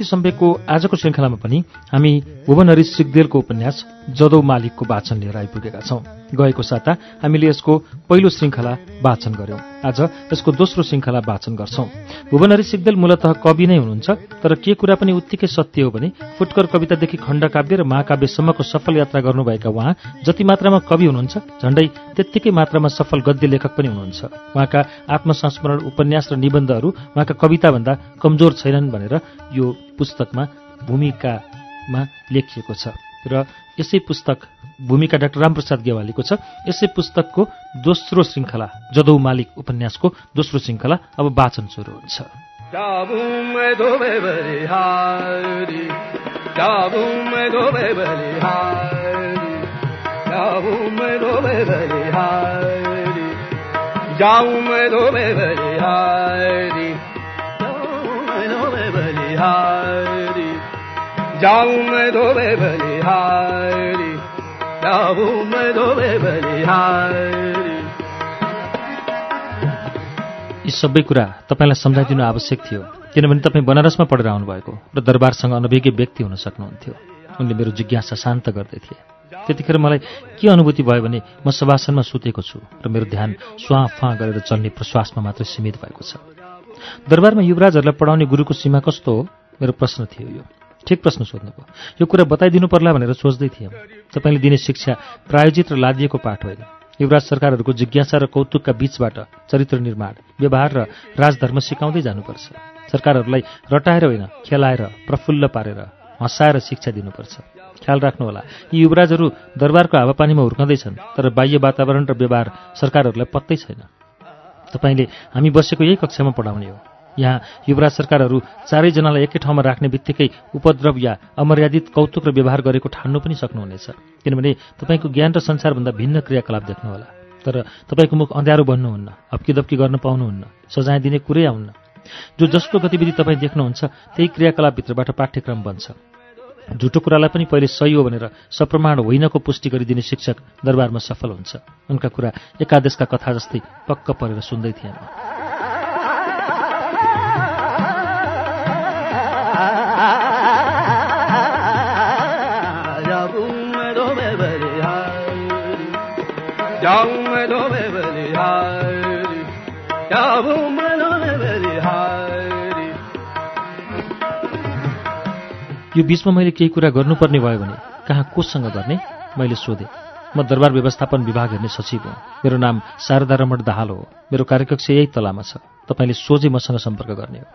श्रुति सम्वेकको आजको श्रृङ्खलामा पनि हामी भुवनहरी सिगदेलको उपन्यास जदौ मालिकको वाचन लिएर आइपुगेका छौं। गएको साता हामीले यसको पहिलो श्रृङ्खला वाचन गर्यौं। आज यसको दोस्रो श्रृङ्खला वाचन गर्छौं। भुवनहरी सिगदेल मूलत कवि नै हुनुहुन्छ तर के कुरा पनि उत्तिकै सत्य हो भने फुटकर कवितादेखि खण्डकाव्य र महाकाव्यसम्मको सफल यात्रा गर्नुभएका उहाँ जति मात्रामा कवि हुनुहुन्छ झण्डै त्यत्तिकै मात्रामा सफल गद्य लेखक पनि हुनुहुन्छ। उहाँका आत्मसंस्मरण उपन्यास र निबन्धहरू उहाँका कविताभन्दा कमजोर छैनन् भनेर यो पुस्तकमा भूमिकामा लेखिएको छ। र यसै पुस्तक भूमिका डाक्टर रामप्रसाद गेवालीको छ। यसै पुस्तकको दोस्रो श्रृङ्खला जदौ मालिक उपन्यासको दोस्रो श्रृङ्खला अब वाचन सुरु हुन्छ। Jabum dobe belihari, jabum यी सबै कुरा तपाईँलाई सम्झाइदिनु आवश्यक थियो किनभने तपाईँ बनारसमा पढेर आउनुभएको र दरबारसँग अनभिज्ञ व्यक्ति हुन सक्नुहुन्थ्यो। उनले मेरो जिज्ञासा शान्त गर्दै थिए। त्यतिखेर मलाई के अनुभूति भयो भने म सभासनमा सुतेको छु र मेरो ध्यान स्वाँ फाँ गरेर चल्ने प्रश्वासमा मात्रै सीमित भएको छ। दरबारमा युवराजहरूलाई पढाउने गुरुको सीमा कस्तो हो? मेरो प्रश्न थियो यो। ठिक प्रश्न सोध्नुभयो यो कुरा बताइदिनु पर्ला भनेर सोच्दै थिएँ तपाईँले दिने शिक्षा प्रायोजित र लादिएको पाठ होइन। युवराज सरकारहरूको जिज्ञासा र कौतुकका बीचबाट चरित्र निर्माण व्यवहार र राजधर्म सिकाउँदै जानुपर्छ। सरकारहरूलाई रटाएर होइन खेलाएर प्रफुल्ल पारेर हँसाएर शिक्षा दिनुपर्छ। ख्याल राख्नुहोला यी युवराजहरू दरबारको हावापानीमा हुर्कँदैछन् तर बाह्य वातावरण र व्यवहार सरकारहरूलाई पत्तै छैन। तपाईँले हामी बसेको यही कक्षामा पढाउने हो। यहाँ युवराज सरकारहरू चारैजनालाई एकै ठाउँमा राख्ने बित्तिकै उपद्रव या अमर्यादित कौतुक र व्यवहार गरेको ठान्नु पनि सक्नुहुनेछ। किनभने तपाईँको ज्ञान र संसारभन्दा भिन्न क्रियाकलाप देख्नुहोला। तर तपाईँको मुख अँध्यारो बन्नुहुन्न हप्कीदप्की गर्न पाउनुहुन्न सजाय दिने कुरै आउन्न। जो जस्तो गतिविधि तपाईँ देख्नुहुन्छ त्यही क्रियाकलापभित्रबाट पाठ्यक्रम बन्छ। झुटो कुरालाई पनि पहिले सही हो भनेर सप्रमाण होइनको पुष्टि गरिदिने शिक्षक दरबारमा सफल हुन्छ। उनका कुरा एकादेशका कथा जस्तै पक्क परेर सुन्दै थिएन। Dobe belihari. यो बीचमा मैले केही कुरा गर्नुपर्ने भयो भने कहाँ कोसँग गर्ने मैले सोधेँ। म दरबार व्यवस्थापन विभाग हेर्ने सचिव हुँ। मेरो नाम शारदा रमण दाहाल हो। मेरो कार्यकक्ष यही तलामा छ। तपाईँले सोझै मसँग सम्पर्क गर्ने हो।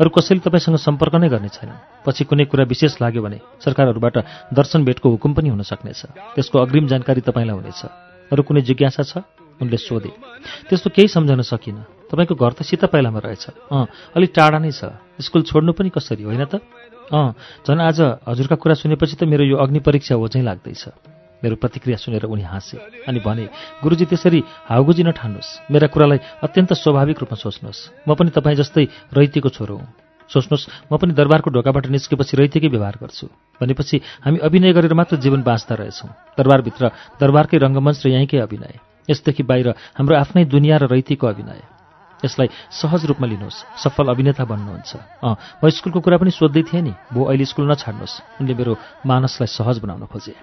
अरू कसैले तपाईँसँग सम्पर्क नै गर्ने छैन। पछि कुनै कुरा विशेष लाग्यो भने सरकारहरूबाट दर्शन भेटको हुकुम पनि हुन सक्नेछ। त्यसको अग्रिम जानकारी तपाईँलाई हुनेछ। अरू कुनै जिज्ञासा छ? उनले सोधे। त्यस्तो केही सम्झन सकिनँ। तपाईँको घर त सीता पाइलामा रहेछ। अँ अलिक टाढा नै छ। स्कुल छोड्नु पनि कसरी होइन त? अँ झन् आज हजुरका कुरा सुनेपछि त मेरो यो अग्नि परीक्षा हो चाहिँ लाग्दैछ। मेरो प्रतिक्रिया सुनेर उनी हाँसे अनि भने गुरुजी त्यसरी हाउगुजी नठान्नुहोस्। मेरा कुरालाई अत्यन्त स्वाभाविक रूपमा सोच्नुहोस्। म पनि तपाईँ जस्तै रैतीको छोरो हुँ। सोच्नुहोस् म पनि दरबारको ढोकाबाट निस्केपछि रैतीकै व्यवहार गर्छु। भनेपछि हामी अभिनय गरेर मात्र जीवन बाँच्दा रहेछौँ। दरबारभित्र दरबारकै रङ्गमञ्च र यहीँकै अभिनय। यसदेखि बाहिर हाम्रो आफ्नै दुनियाँ र रैतीको अभिनय। यसलाई सहज रूपमा लिनुहोस् सफल अभिनेता बन्नुहुन्छ। अँ म स्कुलको कुरा पनि सोध्दै थिएँ नि भो अहिले स्कुल नछाड्नुहोस्। उनले मेरो मानसलाई सहज बनाउन खोजे।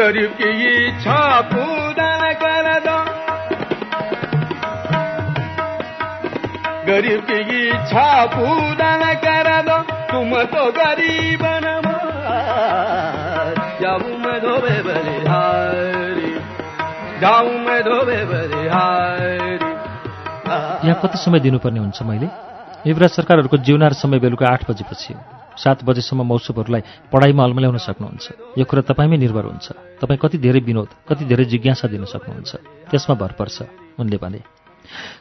गरीब की इच्छा पूरा कर तुम तो गरीब धोबे धोबे यहाँ कति समय दिनुपर्ने हुन्छ मैले? युवराज सरकारहरूको जिउनार समय बेलुका आठ बजेपछि हो। सात बजेसम्म मौसुफहरूलाई पढाइमा अल्मल्याउन सक्नुहुन्छ। यो कुरा तपाईँमै निर्भर हुन्छ। तपाईँ कति धेरै विनोद कति धेरै जिज्ञासा दिन सक्नुहुन्छ। त्यसमा भर पर्छ। उनले भने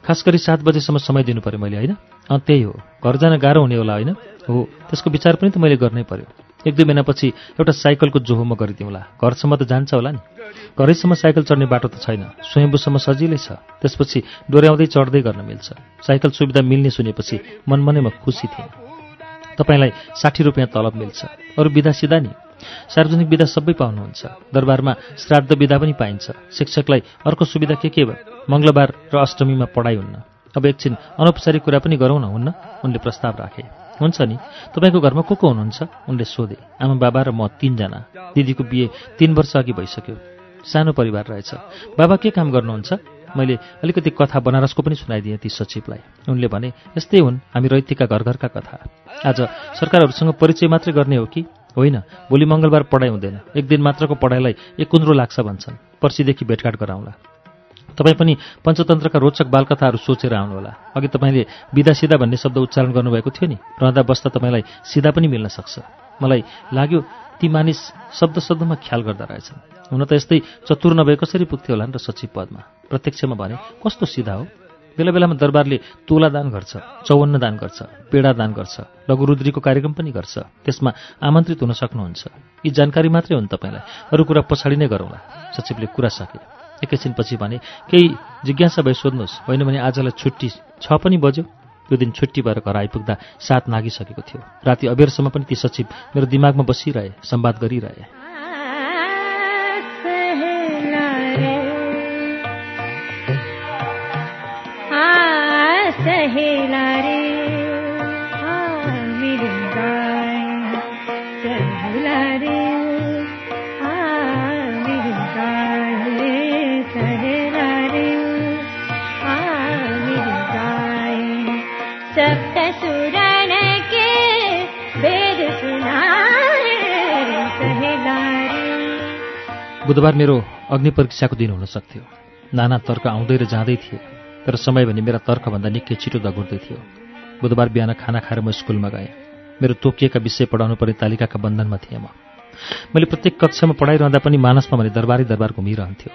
खास गरी सात बजेसम्म समय दिनु पर्यो मैले होइन? त्यही हो। घर जान गाह्रो हुने होला होइन? हो त्यसको विचार पनि त मैले गर्नै पर्यो। एक दुई महिनापछि एउटा साइकलको जोहो म गरिदिउँला। घरसम्म त जान्छ होला नि। घरैसम्म साइकल चढ्ने बाटो त छैन। स्वयम्भूसम्म सजिलै छ। त्यसपछि डोर्याउँदै चढ्दै गर्न मिल्छ। साइकल सुविधा मिल्ने सुनेपछि मनमनै म खुसी थिएँ। तपाईँलाई साठी रुपियाँ तलब मिल्छ। अरू विधा सिधा नि। सार्वजनिक विधा सबै पाउनुहुन्छ। दरबारमा श्राद्ध विधा पनि पाइन्छ। शिक्षकलाई अर्को सुविधा के के भयो? मङ्गलबार र अष्टमीमा पढाइ हुन्न। अब एकछिन अनौपचारिक कुरा पनि गरौँ न हुन्न? उनले प्रस्ताव राखे। हुन्छ नि? तपाईँको घरमा को को हुनुहुन्छ? उनले सोधे। आमा बाबा र म तिनजना। दिदीको बिहे तीन वर्ष अघि भइसक्यो। सानो परिवार रहेछ। बाबा के काम गर्नुहुन्छ? मैले अलिकति कथा बनारसको पनि सुनाइदिएँ ती सचिवलाई। उनले भने यस्तै हुन् हामी रैतिका घर घरका कथा। आज सरकारहरूसँग परिचय मात्रै गर्ने हो कि? होइन भोलि मङ्गलबार पढाइ हुँदैन। एक दिन मात्रको पढाइलाई कुन्द्रो लाग्छ भन्छन्। पर्सिदेखि भेटघाट गराउँला। तपाईँ पनि पञ्चतन्त्रका रोचक बालकथाहरू सोचेर आउनुहोला। अघि तपाईँले बिदा सिधा भन्ने शब्द उच्चारण गर्नुभएको थियो नि। रहँदा बस्दा तपाईँलाई सिधा पनि मिल्न सक्छ। मलाई लाग्यो ती मानिस शब्द शब्दमा ख्याल गर्दा रहेछन्। हुन त यस्तै चतुर नभए कसरी पुग्थ्यो होला नि र सचिव पदमा? प्रत्यक्षमा भने कस्तो सिधा हो? बेला बेलामा दरबारले तोला दान गर्छ चौवन्न दान गर्छ पेडा दान गर्छ लघुरुद्रीको कार्यक्रम पनि गर्छ। त्यसमा आमन्त्रित हुन सक्नुहुन्छ। यी जानकारी मात्रै हो नि तपाईँलाई। अरू कुरा पछाडि नै गरौँला। सचिवले कुरा सके। एकैछिनपछि भने केही जिज्ञासा भए सोध्नुहोस्। होइन भने आजलाई छुट्टी छ पनि बज्यो। त्यो दिन छुट्टी भएर घर आइपुग्दा सात नागिसकेको थियो। राति अबेरसम्म पनि ती सचिव मेरो दिमागमा बसिरहे संवाद गरिरहे। सहेला बुधबार मेरो अग्नि परीक्षाको दिन हुन सक्थ्यो। नाना तर्क आउँदै र जाँदै थिए तर समय भने मेरा तर्कभन्दा निकै छिटो दगुर्दै थियो। बुधबार बिहान खाना खाएर म स्कुलमा गएँ। मेरो तोकिएका विषय पढाउनु पर्ने तालिकाका बन्धनमा थिएँ म। मैले प्रत्येक कक्षामा पढाइरहँदा पनि मानसमा भने दरबारै दरबार घुमिरहन्थ्यो।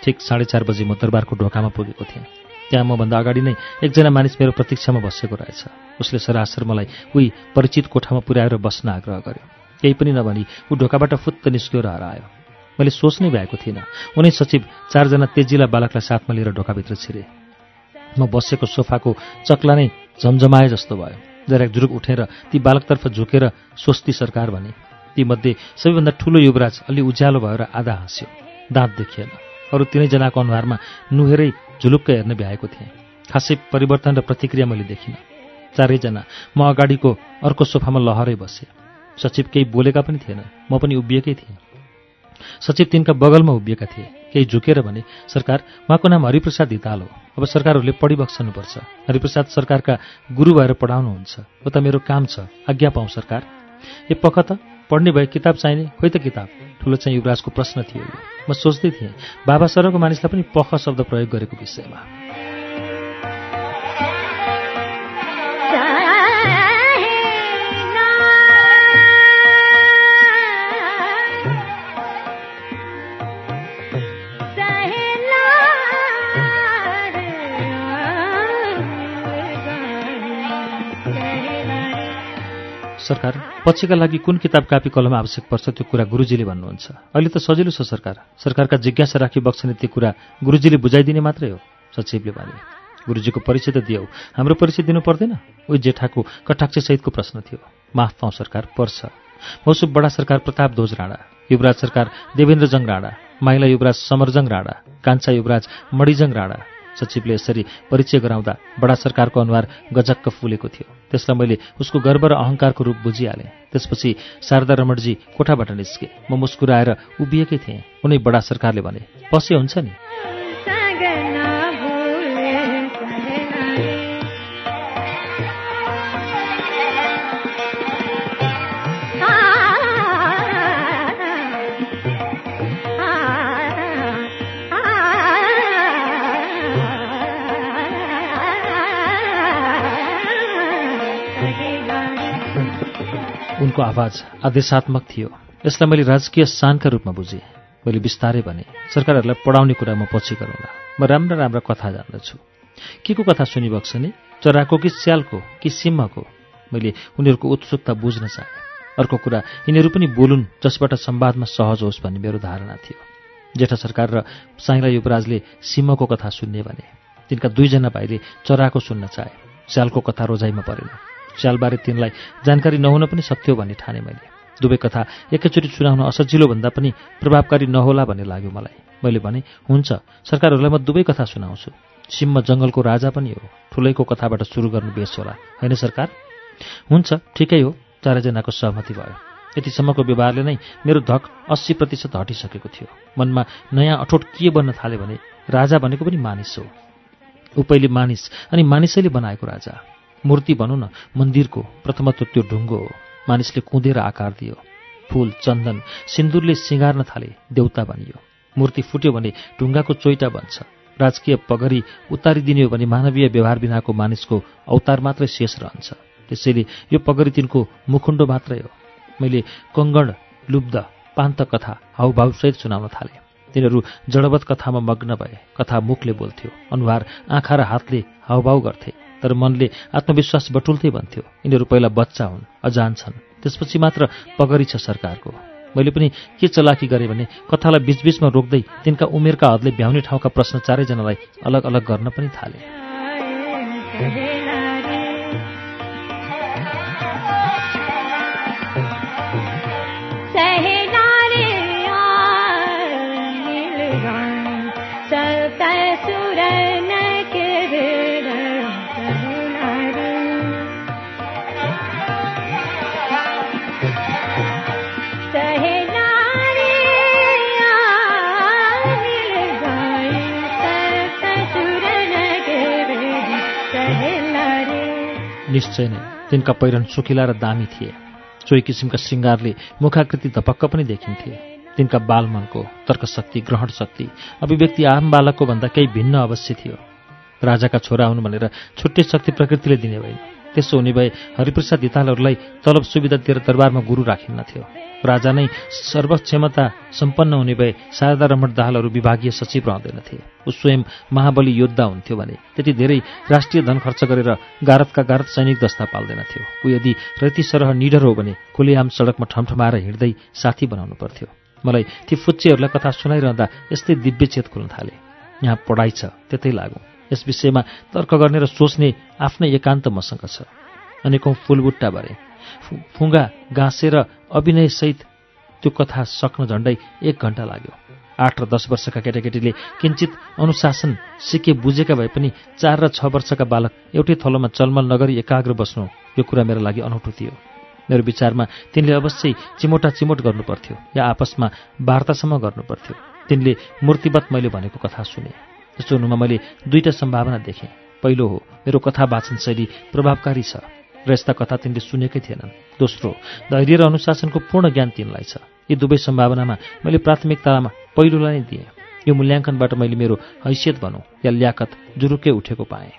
ठिक साढे चार बजी म दरबारको ढोकामा पुगेको थिएँ। त्यहाँ मभन्दा अगाडि नै एकजना मानिस मेरो प्रतीक्षामा बसेको रहेछ। उसले सरासर मलाई उही परिचित कोठामा पुर्याएर बस्न आग्रह गर्यो। केही पनि नभनी ऊ ढोकाबाट फुत्त निस्क्यो र हरायो। मैले सोच्नै भएको थिइनँ। उनै सचिव चारजना तेजिला बालकलाई साथमा लिएर ढोकाभित्र छिरे। म बसेको सोफाको चक्ला नै झमझमाए जस्तो भयो। जरा जुरुक उठेर ती बालकतर्फ झुकेर स्वस्ति सरकार भने। तीमध्ये सबैभन्दा ठुलो युवराज अलि उज्यालो भएर आधा हाँस्यो। दाँत देखिएन अरू तिनैजनाको अनुहारमा नुहेरै झुलुक्क हेर्न भ्याएको थिएँ। खासै परिवर्तन र प्रतिक्रिया मैले देखिनँ। चारैजना म अगाडिको अर्को सोफामा लहरै बसेँ। सचिव केही बोलेका पनि थिएन। म पनि उभिएकै थिएँ। सचिव तिनका बगलमा उभिएका थिए। केही झुकेर भने सरकार उहाँको नाम हरिप्रसाद हिताल हो। अब सरकारहरूले पढी बक्सनुपर्छ हरिप्रसाद सरकारका गुरु भएर पढाउनुहुन्छ। हो त मेरो काम छ। आज्ञा पाउँ सरकार। ए पख त। पढ्ने भए किताब चाहिने? खोइ त किताब। ठुलो चाहिँ युवराजको प्रश्न थियो म सोच्दै थिएँ बाबा सरको मानिसलाई पनि पख शब्द प्रयोग गरेको विषयमा। सरकार? पछिका लागि कुन किताब कापी कलम आवश्यक पर्छ त्यो कुरा गुरुजीले भन्नुहुन्छ। अहिले त सजिलो छ सरकार। सरकारका जिज्ञासा राखी बक्सने त्यो कुरा गुरुजीले बुझाइदिने मात्रै हो सचिवले भने। गुरुजीको परिचय त दियौ। हाम्रो परिचय दिनु पर्दैन। उही जेठाको कटाक्षसहितको प्रश्न थियो। माफ पाउँ सरकार पर्छ। मौसुफ बडा सरकार प्रताप ध्वज राणा। युवराज सरकार देवेन्द्रजङ राणा। माइला युवराज समरजङ राणा। कान्छा युवराज मणिजङ राणा। सचिवले यसरी परिचय गराउँदा बडा सरकारको अनुहार गजक्क फुलेको थियो। त्यसलाई मैले उसको गर्व र अहङ्कारको रूप बुझिहालेँ। त्यसपछि शारदा रमणजी कोठाबाट निस्के। म मुस्कुराएर उभिएकै थिएँ। उनै बडा सरकारले भने पसे हुन्छ नि? उनको आवाज आदेशात्मक थियो। यसलाई मैले राजकीय शानका रूपमा बुझेँ। मैले बिस्तारै भने सरकारहरूलाई पढाउने कुरा म पछि गरौँला। म राम्रा राम्रा कथा जान्दछु। के को कथा सुनिबक्छ नि चराको कि स्यालको कि सिंहको? मैले उनीहरूको उत्सुकता बुझ्न चाहेँ। अर्को कुरा यिनीहरू पनि बोलुन् जसबाट संवादमा सहज होस् भन्ने मेरो धारणा थियो। जेठा सरकार र साइला युवराजले सिंहको कथा सुन्ने भने तिनका दुईजना भाइले चराको सुन्न चाहे। स्यालको कथा रोजाइमा परेन। स्यालबारे तिनलाई जानकारी नहुन पनि सक्थ्यो भन्ने ठाने मैले। दुवै कथा एकैचोटि सुनाउन असजिलो भन्दा पनि प्रभावकारी नहोला भन्ने लाग्यो मलाई। मैले भने हुन्छ सरकारहरूलाई म दुवै कथा सुनाउँछु। सिंह जङ्गलको राजा पनि हो। ठुलैको कथाबाट सुरु गर्नु बेस होला। होइन सरकार? हुन्छ ठिकै हो। चारैजनाको सहमति भयो। यतिसम्मको व्यवहारले नै मेरो धक अस्सी प्रतिशत हटिसकेको थियो। मनमा नयाँ अठोट के बन्न थाल्यो भने राजा भनेको पनि मानिस हो। ऊ पहिले मानिस अनि मानिसैले बनाएको राजा। मूर्ति भनौँ न मन्दिरको प्रथमत्व त्यो ढुङ्गो हो मानिसले कुँदेर आकार दियो। फूल चन्दन सिन्दुरले सिँगार्न थाले देउता बनियो। मूर्ति फुट्यो भने ढुङ्गाको चोइटा बन्छ। राजकीय पगरी उतारिदिने हो भने मानवीय व्यवहार बिनाको मानिसको अवतार मात्रै शेष रहन्छ। त्यसैले यो पगरी तिनको मुखुण्डो मात्रै हो। मैले कङ्गण लुब्ध पान्त कथा हाउभावसहित सुनाउन थालेँ। तिनीहरू जडवत कथामा मग्न भए कथा मुखले बोल्थ्यो। अनुहार आँखा र हातले हाउभाउ गर्थे। तर मनले आत्मविश्वास बटुल्दै भन्थ्यो यिनीहरू पहिला बच्चा हुन् अजान छन् त्यसपछि मात्र पगरी छ सरकारको। मैले पनि के चलाकी गरेँ भने कथालाई बिचबिचमा रोक्दै तिनका उमेरका हदले भ्याउने ठाउँका प्रश्न चारैजनालाई अलग अलग गर्न पनि थाले। निश्चय नै तिनका पहिरन सुकिला र दामी थिए। सोही किसिमका श्रृङ्गारले मुखाकृति धपक्क पनि देखिन्थे। तिनका बालमनको तर्कशक्ति ग्रहण शक्ति अभिव्यक्ति आम बालकको भन्दा केही भिन्न अवश्य थियो। राजाका छोरा हुन् भनेर छुट्टै शक्ति प्रकृतिले दिने भएन। त्यसो हुने भए हरिप्रसाद हितालहरूलाई तलब सुविधा दिएर दरबारमा गुरु राखिन्न थियो। राजा नै सर्वक्षमता सम्पन्न हुने भए शारदा रमण दाहालहरू विभागीय सचिव रहँदैनथे ऊ स्वयं महाबली योद्धा हुन्थ्यो भने त्यति धेरै राष्ट्रिय धन खर्च गरेर गारतका गारत सैनिक दस्ता पाल्दैनथ्यो ऊ यदि रति सरह निडर हो भने खुलेआम सडकमा ठमठमाएर हिँड्दै साथी बनाउनु पर्थ्यो। मलाई ती फुच्चेहरूलाई कथा सुनाइरहँदा यस्तै दिव्य चेत खुल्न थाले। यहाँ पढाइ छ त्यतै लागौँ। यस विषयमा तर्क गर्ने र सोच्ने आफ्नै एकान्त मसँग छ। अनेकौँ फुलबुट्टा भरे फुङ्गा गाँसेर अभिनयसहित त्यो कथा सक्न झण्डै एक घन्टा लाग्यो। आठ र दस वर्षका केटाकेटीले किञ्चित अनुशासन सिके बुझेका भए पनि चार र छ वर्षका बालक एउटै थलोमा चलमल नगरी एकाग्र बस्नु यो कुरा मेरो लागि अनौठो थियो। मेरो विचारमा तिनले अवश्य चिमोटा चिमोट गर्नुपर्थ्यो या आपसमा वार्तासम्म गर्नुपर्थ्यो तिनले मूर्तिवत मैले भनेको कथा सुने। त्यस्तो हुनुमा मैले दुईटा सम्भावना देखेँ। पहिलो हो मेरो कथा वाचन शैली प्रभावकारी छ र यस्ता कथा तिनले सुनेकै थिएनन्। दोस्रो धैर्य र अनुशासनको पूर्ण ज्ञान तिनलाई छ। यी दुवै सम्भावनामा मैले प्राथमिकतामा पहिलोलाई नै दिएँ। यो मूल्याङ्कनबाट मैले मेरो हैसियत भनौँ या ल्याकत जुरुकै उठेको पाएँ।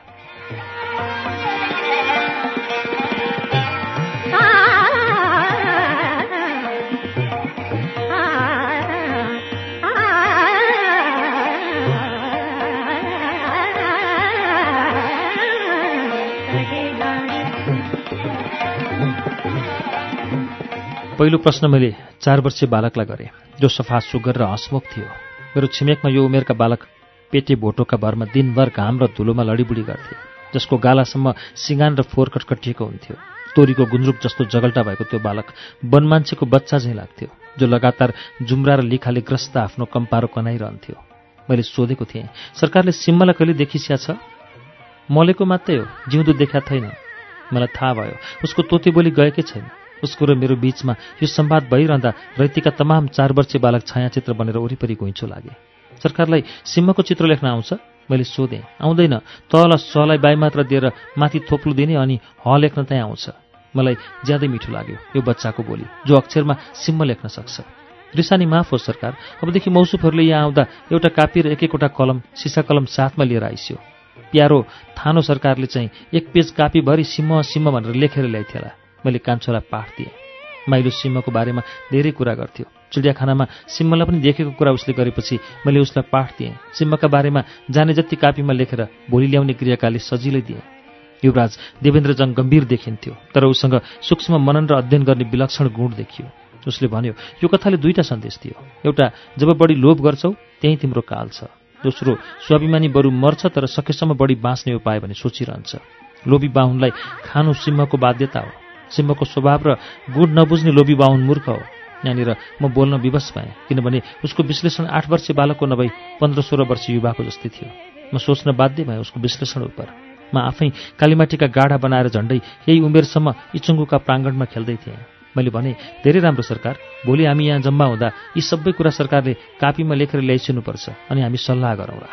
पहिलो प्रश्न मैले चार वर्षीय बालकलाई गरेँ जो सफा सुगर र हँसमुख थियो। मेरो छिमेकमा यो उमेरका बालक पेटे भोटोका भरमा दिनभर घाम र धुलोमा लडीबुडी गर्थे जसको गालासम्म सिँगान र फोर कटकटिएको हुन्थ्यो। तोरीको गुन्द्रुक जस्तो जगल्टा भएको त्यो बालक वनमान्छेको बच्चा झैँ लाग्थ्यो जो लगातार जुम्रा र लिखाले ग्रस्त आफ्नो कम्पारो कनाइरहन्थ्यो। मैले सोधेको थिएँ सरकारले सिम्मालाई कहिले देखिसिया छ? मलेको मात्रै हो जिउँदो देखा छैन। मलाई थाहा भयो उसको तोते बोली गएकै छैन। उसको र मेरो बीचमा यो संवाद भइरहँदा रैतीका तमाम चार वर्षीय बालक छायाचित्र बनेर वरिपरि घुइँचो लागे। सरकारलाई सिम्मको चित्र लेख्न आउँछ? मैले सोधेँ। आउँदैन। तल सलाई बाईमात्र दिएर माथि थोप्लो दिने अनि ह लेख्न त्यहाँ आउँछ। मलाई ज्यादै मिठो लाग्यो यो बच्चाको बोली जो अक्षरमा सिम्म लेख्न सक्छ। रिसानी माफ हो सरकार। अबदेखि मौसुफहरूले यहाँ आउँदा एउटा कापी र एक एकवटा कलम सिसा कलम साथमा लिएर आइस्यो। प्यारो थानो सरकारले चाहिँ एक पेज कापीभरि सिम्म सिम्म भनेर लेखेर ल्याइथेला। मैले कान्छोलाई पाठ दिएँ माइलो सिम्मको बारेमा धेरै कुरा गर्थ्यो। चिडियाखानामा सिम्मलाई पनि देखेको कुरा उसले गरेपछि मैले उसलाई पाठ दिएँ सिम्मका बारेमा जाने जति कापीमा लेखेर भोलि ल्याउने क्रियाकालले सजिलै दिएँ। युवराज देवेन्द्रजङ गम्भीर देखिन्थ्यो तर उसँग सूक्ष्म मनन र अध्ययन गर्ने विलक्षण गुण देखियो। उसले भन्यो यो कथाले दुईटा सन्देश दियो। एउटा जब बढी लोभ गर्छौ त्यहीँ तिम्रो काल छ। दोस्रो स्वाभिमानी बरु मर्छ तर सकेसम्म बढी बाँच्ने उपाय भने सोचिरहन्छ। लोभी बाहुनलाई खानु सिंहको बाध्यता हो। सिंहको स्वभाव र गुण नबुझ्ने लोभी बाहुन मूर्ख हो। यहाँनिर म बोल्न विवश पाएँ किनभने उसको विश्लेषण आठ वर्ष बालकको नभई पन्ध्र सोह्र वर्ष युवाको जस्तै थियो। म सोच्न बाध्य भएँ उसको विश्लेषण उप म आफै कालीमाटीका गाढा बनाएर झण्डै यही उमेरसम्म इचुङ्गुका प्राङ्गणमा खेल्दै थिएँ। मैले भने धेरै राम्रो सरकार भोलि हामी यहाँ जम्मा हुँदा यी सबै कुरा सरकारले कापीमा लेखेर ल्याइसिनुपर्छ अनि हामी सल्लाह गरौँला।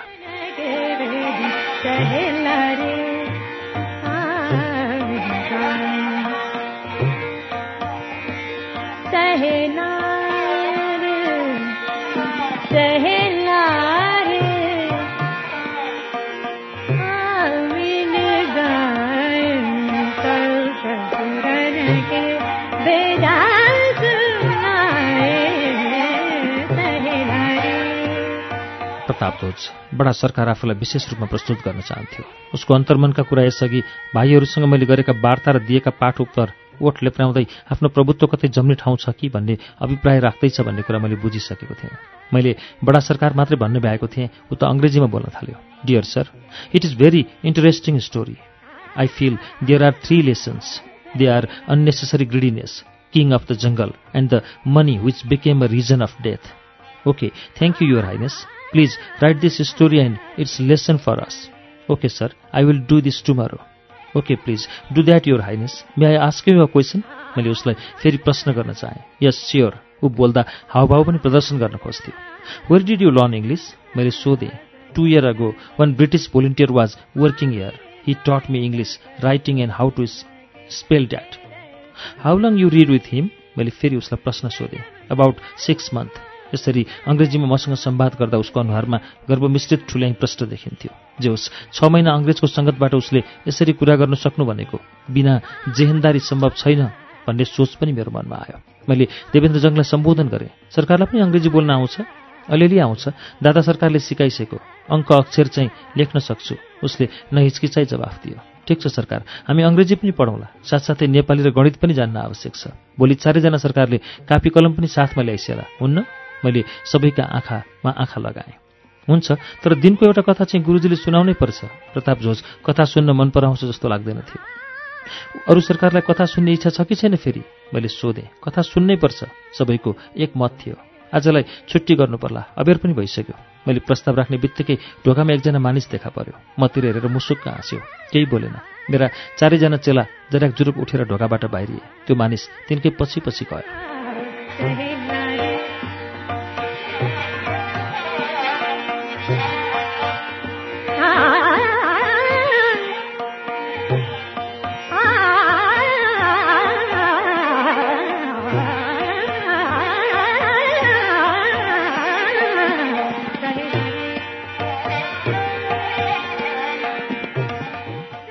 प्रतापध्वज बडा सरकार आफूलाई विशेष रूपमा प्रस्तुत गर्न चाहन्थ्यो। उसको अन्तर्मनका कुरा यसअघि भाइहरूसँग मैले गरेका वार्ता र दिएका पाठ उत्तर ओठ लेप्राउँदै आफ्नो प्रभुत्व कतै जम्ने ठाउँ छ कि भन्ने अभिप्राय राख्दैछ भन्ने कुरा मैले बुझिसकेको थिएँ। मैले बडा सरकार मात्रै भन्ने भ्याएको थिएँ ऊ त अङ्ग्रेजीमा बोल्न थाल्यो। Dear sir it is very interesting story I feel there are three lessons they are unnecessary greediness king of the jungle and the money which became a reason of death okay thank you your highness Please write this story and its lesson for us. Okay, sir. I will do this tomorrow. Okay, please. Do that, your highness. May I ask you a question? मैले उसलाई फेरि प्रश्न गर्न चाहेँ यस sure ऊ बोल्दा हावभाव पनि प्रदर्शन गर्न खोज्थ्यो where did you learn English मैले सोधेँ two year ago one British volunteer was working here he taught me English writing and how to spell that how long you read with him मैले फेरि उसलाई प्रश्न सोधेँ अबाउट सिक्स मन्थ यसरी अङ्ग्रेजीमा मसँग सम्वाद गर्दा उसको अनुहारमा गर्वमिश्रित ठुल्याइ प्रष्ट देखिन्थ्यो। जे होस् छ महिना अङ्ग्रेजको सङ्गतबाट उसले यसरी कुरा गर्न सक्नु भनेको बिना जेहेन्दारी सम्भव छैन भन्ने सोच पनि मेरो मनमा आयो। मैले देवेन्द्रजङलाई सम्बोधन गरेँ सरकारलाई पनि अङ्ग्रेजी बोल्न आउँछ? अलिअलि आउँछ। दादा सरकारले सिकाइसकेको अङ्क अक्षर चाहिँ लेख्न सक्छु। उसले नहिचकिचाइ जवाफ दियो। ठिक छ सरकार हामी अङ्ग्रेजी पनि पढौँला। साथसाथै नेपाली र गणित पनि जान्न आवश्यक छ। भोलि चारैजना सरकारले कापी कलम पनि साथमा ल्याइसिएला हुन्न? मैले सबैका आँखामा आँखा लगाएँ। हुन्छ तर दिनको एउटा कथा चाहिँ गुरुजीले सुनाउनै पर्छ। प्रताप झोज कथा सुन्न मन पराउँछ जस्तो लाग्दैन थियो। अरू सरकारलाई कथा सुन्ने इच्छा छ कि छैन फेरि? मैले सोधेँ। कथा सुन्नै पर्छ। सबैको एक मत थियो। आजलाई छुट्टी गर्नु पर्ला अबेर पनि भइसक्यो। मैले प्रस्ताव राख्ने बित्तिकै ढोकामा एकजना मानिस देखा पर्यो। मतिर हेरेर मुसुक्क हाँस्यो। केही बोलेन। मेरा चारैजना चेला जराक जुरुप उठेर ढोकाबाट बाहिरिए। त्यो मानिस तिनकै पछि पछि गयो।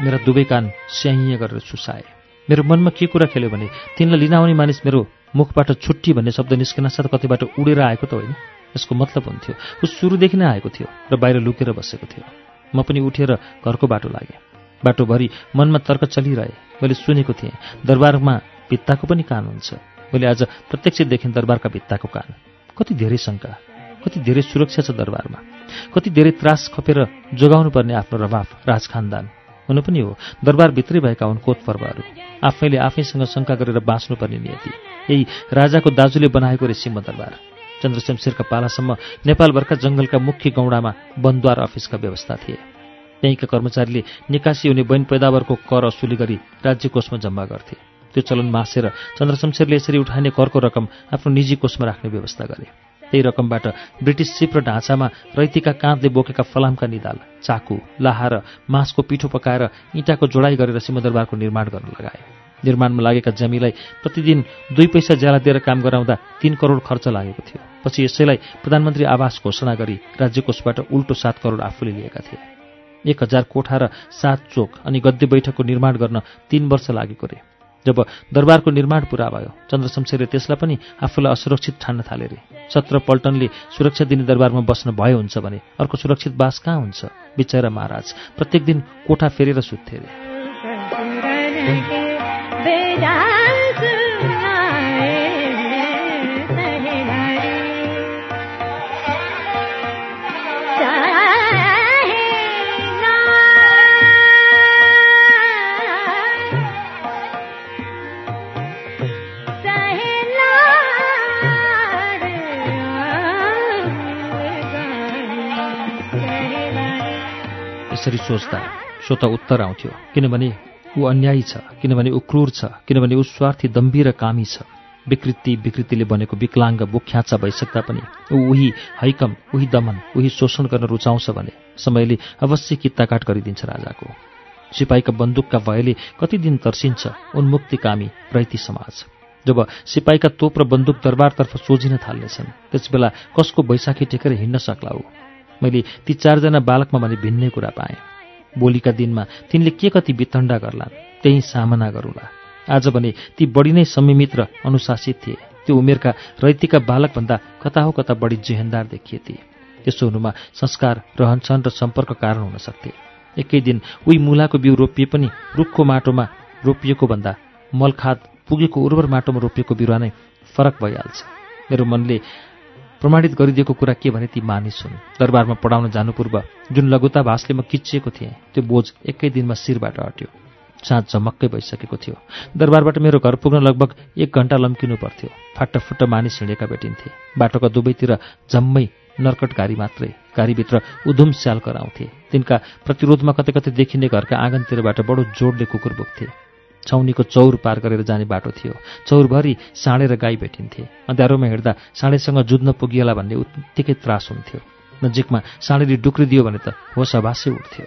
मेरा दुवै कान स्याहिए गरेर सुसाए। मेरो मनमा के कुरा खेल्यो भने तिनलाई लिन आउने मानिस मेरो मुखबाट छुट्टी भन्ने शब्द निस्किन साथ कतिबाट उडेर आएको त होइन? यसको मतलब हुन्थ्यो ऊ सुरुदेखि नै आएको थियो र बाहिर लुकेर बसेको थियो। म पनि उठेर घरको बाटो लागेँ। बाटोभरि मनमा तर्क चलिरहे। मैले सुनेको थिएँ दरबारमा भित्ताको पनि कान हुन्छ। मैले आज प्रत्यक्ष देखेँ दरबारका भित्ताको कान। कति धेरै शङ्का कति धेरै सुरक्षा छ दरबारमा। कति धेरै त्रास खपेर जोगाउनु पर्ने आफ्नो रवाफ राजखानदान। हुनु पनि हो। दरबारभित्रै भएका हुन् कोत पर्वहरू आफैले आफैसँग शङ्का गरेर बाँच्नुपर्ने नियति। यही राजाको दाजुले बनाएको रे सिंह दरबार। चन्द्रशमशेरका पालासम्म नेपालभरका जङ्गलका मुख्य गौडामा बनद्वार अफिसका व्यवस्था थिए। त्यहीँका कर्मचारीले निकासी हुने बैन पैदावारको कर असुली गरी राज्य कोषमा जम्मा गर्थे। त्यो चलन मासेर चन्द्रशमशेरले यसरी उठाइने करको रकम आफ्नो निजी कोषमा राख्ने व्यवस्था गरे। त्यही रकमबाट ब्रिटिस सिप र ढाँचामा रैतीका काँधले बोकेका फलामका निदाल चाकु लाहा र मासको पिठो पकाएर इँटाको जोडाइ गरेर सिंहदरबारको निर्माण गर्न लगाए। निर्माणमा लागेका जमीलाई प्रतिदिन दुई पैसा ज्याला दिएर काम गराउँदा तीन करोड खर्च लागेको थियो। पछि यसैलाई प्रधानमन्त्री आवास घोषणा गरी राज्य कोषबाट उल्टो सात करोड आफूले लिएका थिए। एक हजार कोठा र सात चोक अनि गद्य बैठकको निर्माण गर्न तीन वर्ष लागेको रे। जब दरबारको निर्माण पुरा भयो चन्द्रशमशेरले त्यसलाई पनि आफूलाई असुरक्षित ठान्न थाले रे। सत्र पल्टनले सुरक्षा दिने दरबारमा बस्न भयो हुन्छ भने अर्को सुरक्षित बास कहाँ हुन्छ? बिचरा महाराज प्रत्येक दिन कोठा फेरेर सुत्थे रे। यसरी सोच्दा स्वत उत्तर आउँथ्यो किनभने ऊ अन्यायी छ किनभने ऊ क्रूर छ किनभने ऊ स्वार्थी दम्भी र कामी छ। विकृति विकृतिले बनेको विकलाङ्ग बुख्याचा भइसक्दा पनि ऊ उही हैकम उही दमन उही शोषण गर्न रुचाउँछ भने समयले अवश्य कित्ताकाट गरिदिन्छ राजाको। सिपाहीका बन्दुकका भयले कति दिन तर्सिन्छ उन्मुक्ति कामी रैती समाज। जब सिपाहीका तोप र बन्दुक दरबारतर्फ सोझिन थाल्नेछन् त्यसबेला कसको बैशाखी टेकेर हिँड्न सक्ला ऊ? मैले ती चारजना बालकमा भने भिन्नै कुरा पाएँ। भोलिका दिनमा तिनले के कति वितण्डा गर्लान् त्यही सामना गरौँला। आज भने ती बढी नै संयमित र अनुशासित थिए। त्यो उमेरका रैतीका बालकभन्दा कता हो कता बढी जेहेन्दार देखिए थिए त्यसो हुनुमा संस्कार रहनसहन र सम्पर्क कारण हुन सक्थे। एकै दिन उही मुलाको बिउ रोपिए पनि रुखको माटोमा रोपिएको भन्दा मलखाद पुगेको उर्वर माटोमा रोपिएको बिरुवा नै फरक भइहाल्छ। मेरो मनले प्रमाणित गरिदिएको कुरा के भने ती मानिस हुन्। दरबारमा पढाउन जानु पूर्व जुन लघुताभासले म किचिएको थिएँ त्यो बोझ एकै दिनमा शिरबाट हट्यो। साँझ झमक्कै भइसकेको थियो। दरबारबाट मेरो घर पुग्न लगभग एक घन्टा लम्किनु पर्थ्यो। फाटाफुट्ट मानिस हिँडेका भेटिन्थे। बाटोका दुवैतिर जम्मै गाडी मात्रै गाडीभित्र उधुम स्याल कराउँथे तिनका प्रतिरोधमा कतै कतै देखिने घरका आँगनतिरबाट बडो जोडले कुकुर बोक्थे। छाउनीको चौर पार गरेर जाने बाटो थियो। चौरभरि साँडे र गाई भेटिन्थे। अँध्यारोमा हिँड्दा साँडेसँग जुझ्न पुगिएला भन्ने उत्तिकै त्रास हुन्थ्यो। नजिकमा साँडेले डुक्रिदियो भने त होस हवासै उठ्थ्यो।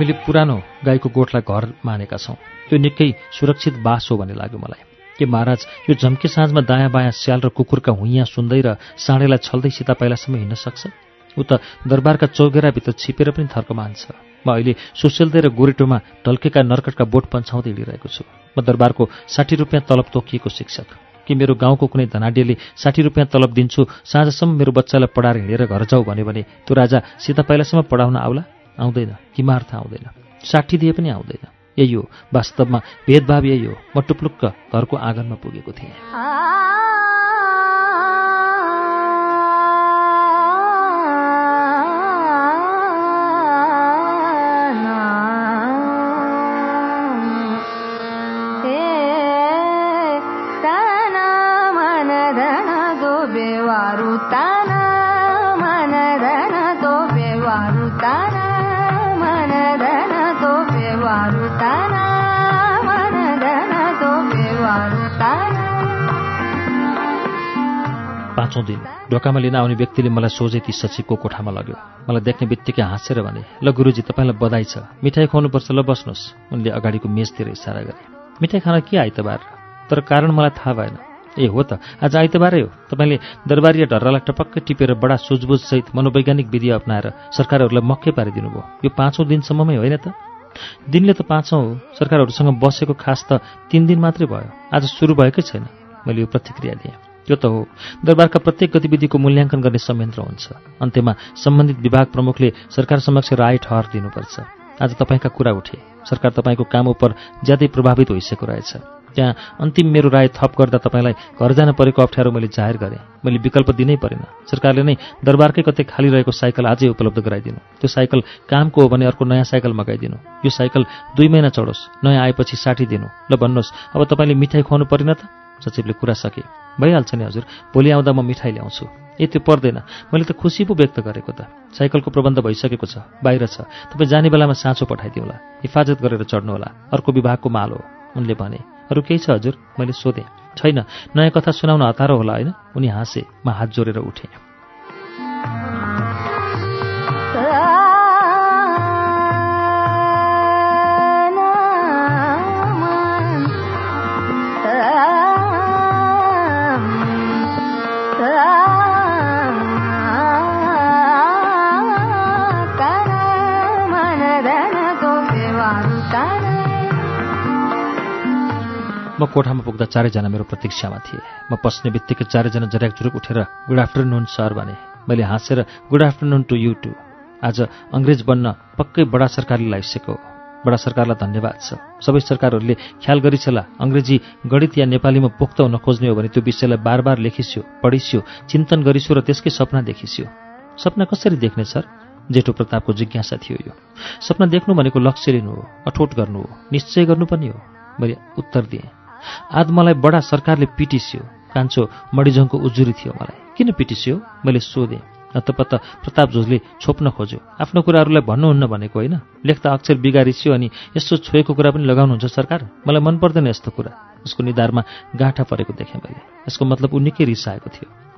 हामीले पुरानो गाईको गोठलाई घर मानेका छौँ। त्यो निकै सुरक्षित बास हो भन्ने लाग्यो मलाई। के महाराज यो झम्के साँझमा दायाँ बायाँ स्याल र कुकुरका हुइयाँ सुन्दै र साँडेलाई छल्दै सीता पाइलासम्म हिँड्न सक्छ? ऊ त दरबारका चौगेराभित्र छिपेर पनि थर्क मान्छ। म अहिले सुसेल्दै र गोरेटोमा ढल्केका नर्कटका बोट पन्छाउँदै हिँडिरहेको छु। म दरबारको साठी रुपियाँ तलब तोकिएको शिक्षक। कि मेरो गाउँको कुनै धनाड्यले साठी रुपियाँ तलब दिन्छु? साँझसम्म मेरो बच्चालाई पढाएर हिँडेर घर जाऊ भन्यो भने त्यो राजा सीता पाइलासम्म पढाउन आउला? आउँदैन किमार्थ आउँदैन साठी दिए पनि आउँदैन। यही हो वास्तवमा भेदभाव यही हो। म टुप्लुक्क घरको आँगनमा पुगेको थिएँ। पाँचौँ दिन ढोकामा लिन आउने व्यक्तिले मलाई सोझै ती सचिवको कोठामा लग्यो। मलाई देख्ने बित्तिकै हाँसेर भने ल गुरुजी तपाईँलाई बधाई छ। मिठाई खुवाउनुपर्छ ल बस्नुहोस्। उनले अगाडिको मेचतिर इसारा गरे। मिठाई खान के आइतबार? तर कारण मलाई थाहा भएन। ए हो त। आज आइतबारै हो। तपाईँले दरबारी ढर्रालाई टपक्कै टिपेर बडा सुझबुझसहित मनोवैज्ञानिक विधि अप्नाएर सरकारहरूलाई मक्कै पारिदिनु भयो यो पाँचौँ दिनसम्ममै होइन त? दिनले त पाँचौँ हो। सरकारहरूसँग बसेको खास त तिन दिन मात्रै भयो। आज सुरु भएकै छैन। मैले यो प्रतिक्रिया दिएँ। त्यो त हो। दरबारका प्रत्येक गतिविधिको मूल्याङ्कन गर्ने संयन्त्र हुन्छ। अन्त्यमा सम्बन्धित विभाग प्रमुखले सरकार समक्ष राय ठहर दिनुपर्छ। आज तपाईँका कुरा उठे। सरकार तपाईँको काम उप ज्यादै प्रभावित भइसकेको रहेछ। त्यहाँ अन्तिम मेरो राय थप गर्दा तपाईँलाई घर जान परेको अप्ठ्यारो मैले जाहेर गरेँ। मैले विकल्प दिनै परेन। सरकारले नै दरबारकै कतै खाली रहेको साइकल अझै उपलब्ध गराइदिनु। त्यो साइकल कामको हो भने अर्को नयाँ साइकल मगाइदिनु। यो साइकल दुई महिना चढोस् नयाँ आएपछि साठी दिनु। ल भन्नुहोस् अब तपाईँले मिठाई खुवाउनु परेन त? सचिवले कुरा सके। भइहाल्छ नि हजुर भोलि आउँदा म मिठाई ल्याउँछु। ए त्यो पर्दैन। मैले त खुसी पो व्यक्त गरेको त। साइकलको प्रबन्ध भइसकेको छ बाहिर छ। तपाईँ जाने बेलामा साँचो पठाइदिउँला। हिफाजत गरेर चढ्नुहोला। अर्को विभागको माल हो। उनले भने अरू केही छ हजुर? मैले सोधेँ। छैन। नयाँ कथा सुनाउन हतारो होला होइन? उनी हाँसे म हात जोडेर उठेँ। म कोठामा पुग्दा चारैजना मेरो प्रतीक्षामा थिए। म पस्ने बित्तिकै चारैजना जर्याक जुरुक उठेर गुड आफ्टरनुन सर भने मैले हाँसेर good afternoon to you to आज अङ्ग्रेज बन्न पक्कै बडा सरकारले लागिसक्यो। बडा सरकारलाई धन्यवाद छ सबै सरकारहरूले ख्याल गरिसला अङ्ग्रेजी गणित या नेपालीमा पोख्त हुन खोज्ने हो भने त्यो विषयलाई बार बार लेखिस्यो पढिस्यो चिन्तन गरिस्यो र त्यसकै सपना देखिस्यो। सपना कसरी देख्ने सर जेठो प्रतापको जिज्ञासा थियो यो। सपना देख्नु भनेको लक्ष्य लिनु हो अठोट गर्नु हो निश्चय गर्नु पनि हो। मैले उत्तर दिएँ। आज मलाई बडा सरकारले पिटिस्यो। कान्छो मडिजङको उजुरी थियो मलाई। किन पिटिस्यो? मैले सोधेँ। नतपत्त प्रताप झोजले छोप्न खोज्यो। आफ्नो कुराहरूलाई भन्नुहुन्न भनेको होइन। लेख्दा अक्षर बिगारिस्यो अनि यस्तो छोएको कुरा पनि लगाउनुहुन्छ सरकार? मलाई मन पर्दैन यस्तो कुरा। उसको निधारमा गाँठा परेको देखेँ मैले। यसको मतलब ऊ निकै रिसाएको थियो।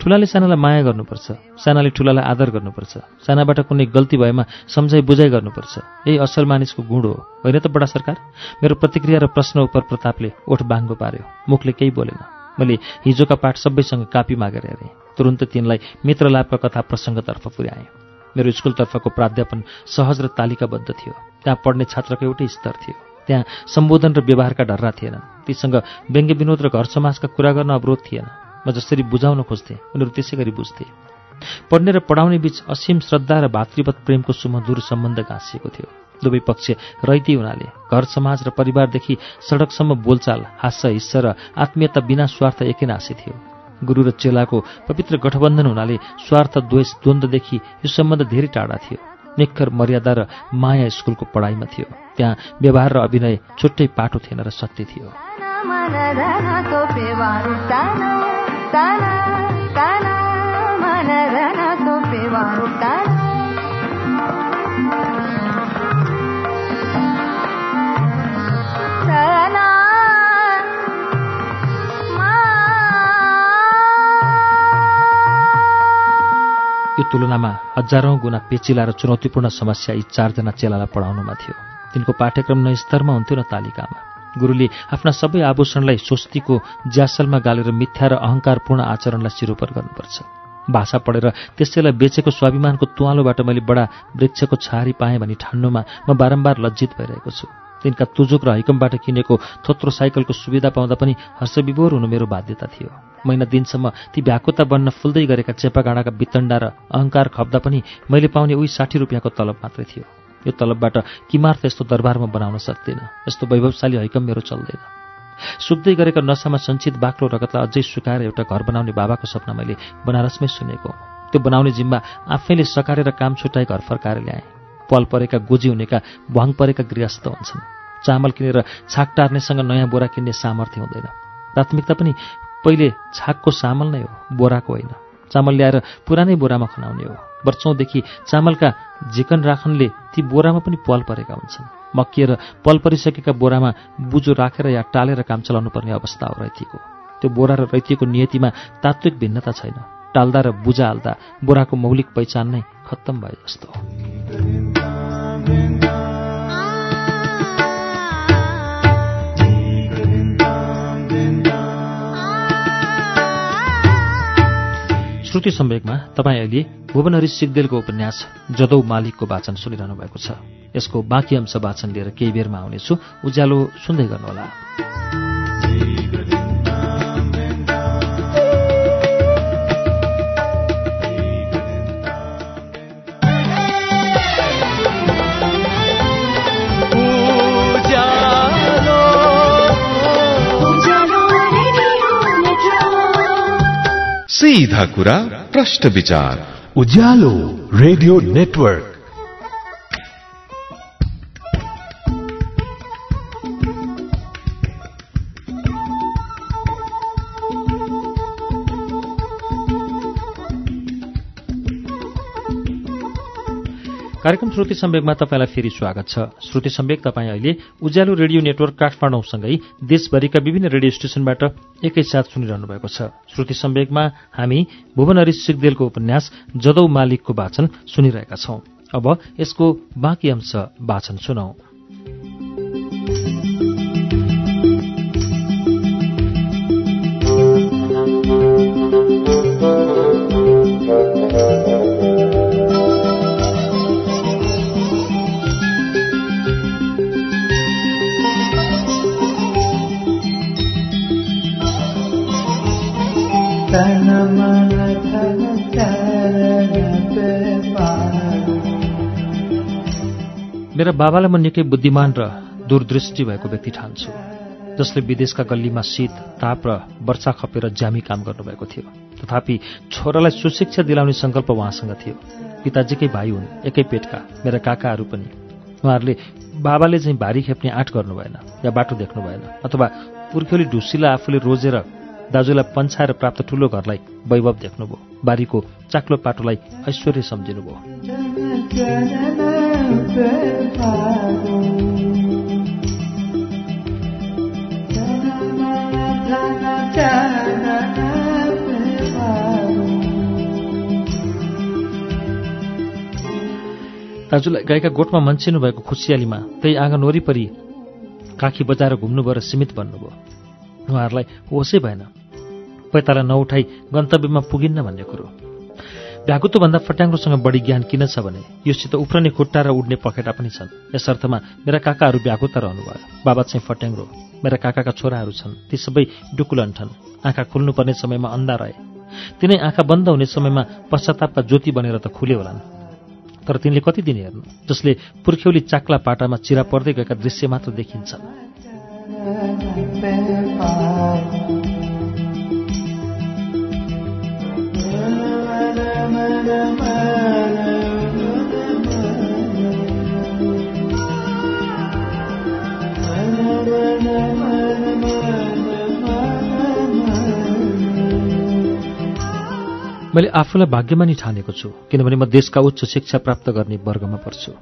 ठुलाले सानालाई माया गर्नुपर्छ। सानाले ठुलालाई आदर गर्नुपर्छ। सानाबाट कुनै गल्ती भएमा सम्झाइ बुझाइ गर्नुपर्छ। यही असल मानिसको गुण हो। होइन त बडा सरकार? मेरो प्रतिक्रिया र प्रश्न उप प्रतापले ओठ बाङ्गो पार्यो। मुखले केही बोलेन। मैले हिजोका पाठ सबैसँग कापी मागेर हेरेँ। तुरुन्त तिनलाई मित्रलाभका कथा प्रसङ्गतर्फ पुर्याएँ। मेरो स्कुलतर्फको प्राध्यापन सहज र तालिकाबद्ध थियो। त्यहाँ पढ्ने छात्रको एउटै स्तर थियो। त्यहाँ सम्बोधन र व्यवहारका ढर्रा थिएनन्। तीसँग व्यङ्ग्य विनोद र घर समाजका कुरा गर्न अवरोध थिएन। म जसरी बुझाउन खोज्थेँ उनीहरू त्यसै गरी बुझ्थे। पढ्ने र पढाउने बीच असीम श्रद्धा र भातृवत प्रेमको सुमधुर सम्बन्ध गाँसिएको थियो। दुवै पक्ष रैती हुनाले। घर समाज र परिवारदेखि सडकसम्म बोलचाल हास्य हिस्सा र आत्मीयता बिना स्वार्थ एकेनासी थियो। गुरु र चेलाको पवित्र गठबन्धन हुनाले स्वार्थ द्वेष द्वन्द्वदेखि यो सम्बन्ध धेरै टाढा थियो। निखर मर्यादा र माया स्कुलको पढाइमा थियो। त्यहाँ व्यवहार र अभिनय छुट्टै पाठो थिएन र सत्य थियो। यो तुलनामा हजारौँ गुणा पेचिला र चुनौतीपूर्ण समस्या यी चारजना चेलालाई पढाउनुमा थियो तिनको पाठ्यक्रम न स्तरमा हुन्थ्यो न तालिकामा गुरुले आफ्ना सबै आभूषणलाई स्वस्तिको ज्यासलमा गालेर मिथ्या र अहङ्कारपूर्ण आचरणलाई सिरोपर गर्नुपर्छ। भाषा पढेर त्यसैलाई बेचेको स्वाभिमानको तुवालोबाट मैले बडा वृक्षको छहारी पाएँ भनी ठान्नुमा म बारम्बार लज्जित भइरहेको छु। तिनका तुजुक र हैकमबाट किनेको थोत्रो साइकलको सुविधा पाउँदा पनि हर्षविभोर हुनु मेरो बाध्यता थियो। महिना दिनसम्म ती भ्याकुता बन्न फुल्दै गरेका चेपागाडाका वितण्डा र अहङ्कार खप्दा पनि मैले पाउने उही साठी रुपियाँको तलब मात्रै थियो। यो तलबबाट किमार्थ यस्तो दरबारमा बनाउन सक्दिनँ। यस्तो वैभवशाली हैकम मेरो चल्दैन। सुक्दै गरेका नसामा सञ्चित बाक्लो रगतलाई अझै सुकाएर एउटा घर बनाउने बाबाको सपना मैले बनारसमै सुनेको। त्यो बनाउने जिम्मा आफैले सकारेर काम छुट्याई घर फर्काएर ल्याएँ। पल परेका गोजी हुनेका भङ परेका गृहस्थ हुन्छन्। चामल किनेर छाक टार्नेसँग नयाँ बोरा किन्ने सामर्थ्य हुँदैन। प्राथमिकता पनि पहिले छाकको सामल नै हो बोराको होइन। चामल ल्याएर पुरानै बोरामा खनाउने हो। वर्षौँदेखि चामलका झिकन राखनले ती बोरामा पनि पल परेका हुन्छन्। मक्किएर पल परिसकेका बोरामा बुजो राखेर या टालेर काम चलाउनु पर्ने अवस्था हो रैतीको। त्यो बोरा र रैतीको नियतिमा तात्विक भिन्नता छैन। टाल्दा र बुझा हाल्दा बोराको मौलिक पहिचान नै खत्तम भए जस्तो। हो श्रुति सम्वेकमा तपाईँ अहिले भुवनहरि सिग्देलको उपन्यास जदौ मालिकको वाचन सुनिरहनु भएको छ। यसको बाँकी अंश वाचन लिएर केही बेरमा आउनेछु। उज्यालो सुन्दै गर्नुहोला। सीधा कुरा प्रश्न विचार उज्यालो रेडियो नेटवर्क कार्यक्रम श्रुति सम्वेकमा तपाईँलाई फेरि स्वागत छ। श्रुति सम्वेक तपाईँ अहिले उज्यालो रेडियो नेटवर्क काठमाडौँसँगै देशभरिका विभिन्न रेडियो स्टेशनबाट एकैसाथ सुनिरहनु भएको छ। श्रुति सम्वेकमा हामी भुवन हरि सिगदेलको उपन्यास जदौ मालिकको वाचन सुनिरहेका छौं। अब यसको बाँकी अंश वाचन सुनौ। मेरा बाबालाई म निकै बुद्धिमान र दूरदृष्टि भएको व्यक्ति ठान्छु जसले विदेशका गल्लीमा शीत ताप र वर्षा खपेर ज्यामी काम गर्नुभएको थियो। तथापि छोरालाई सुशिक्षा दिलाउने सङ्कल्प उहाँसँग थियो। पिताजीकै भाइ हुन् एकै पेटका मेरा काकाहरू पनि। उहाँहरूले बाबाले चाहिँ भारी खेप्ने आँट गर्नु भएन या बाटो देख्नु भएन अथवा पुर्ख्यौली ढुसीलाई आफूले रोजेर दाजुलाई पन्छाएर प्राप्त ठूलो घरलाई वैभव देख्नुभयो। बारीको चाक्लो पाटोलाई ऐश्वर्य सम्झिनुभयो। दाजुलाई गाईका गोठमा मन्छिनु भएको खुसियालीमा त्यही आँगन वरिपरि काखी बजाएर घुम्नुभयो र सीमित बन्नुभयो उहाँहरूलाई होसै भएन। पैताला नउठाई गन्तव्यमा पुगिन्न भन्ने कुरो। भ्याकुतोभन्दा फट्याङ्ग्रोसँग बढी ज्ञान किन छ भने योसित उफ्रने खुट्टा र उड्ने पखेटा पनि छन्। यस अर्थमा मेरा काकाहरू भ्याकुता रहनुभयो। बाबा चाहिँ फट्याङ्ग्रो। मेरा काकाका छोराहरू छन्। ती सबै डुकुलन्ठन् आँखा खुल्नुपर्ने समयमा अन्धा रहे। तिनै आँखा बन्द हुने समयमा पश्चातापका ज्योति बनेर त खुले होलान्। तर तिनले कति दिन हेर्नु? जसले पुर्ख्यौली चाक्ला पाटामा चिरा पर्दै गएका दृश्य मात्र देखिन्छन्। मैले आफूलाई भाग्यमानी ठानेको छु किनभने म देशका उच्च शिक्षा प्राप्त गर्ने वर्गमा पर्छु।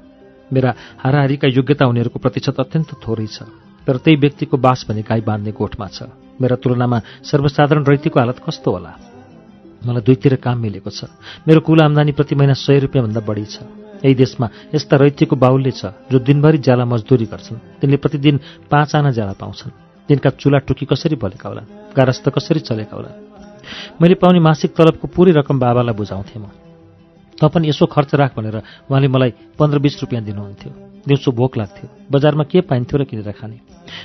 मेरा हाराहारीका योग्यता हुनेहरूको प्रतिशत अत्यन्त थोरै छ तर त्यही व्यक्तिको बास भने गाई बाँध्ने गोठमा छ। मेरा तुलनामा सर्वसाधारण रैतीको हालत कस्तो होला? मलाई दुईतिर काम मिलेको छ। मेरो कुल आम्दानी प्रति महिना सय रुपियाँभन्दा बढी छ। यही देशमा यस्ता रैतीको बाहुल्य छ जो दिनभरि ज्याला मजदुरी गर्छन्। तिनले प्रतिदिन पाँच आना ज्याला पाउँछन्। तिनका चुला टुकी कसरी बलेका होलान् गारस्थ कसरी चलेका होलान् मैले पाउने मासिक तलबको पुरै रकम बाबालाई बुझाउँथेँ म। त पनि यसो खर्च राख भनेर उहाँले मलाई पन्ध्र बिस रुपियाँ दिनुहुन्थ्यो। दिउँसो भोक लाग्थ्यो। बजारमा के पाइन्थ्यो र किनेर खाने?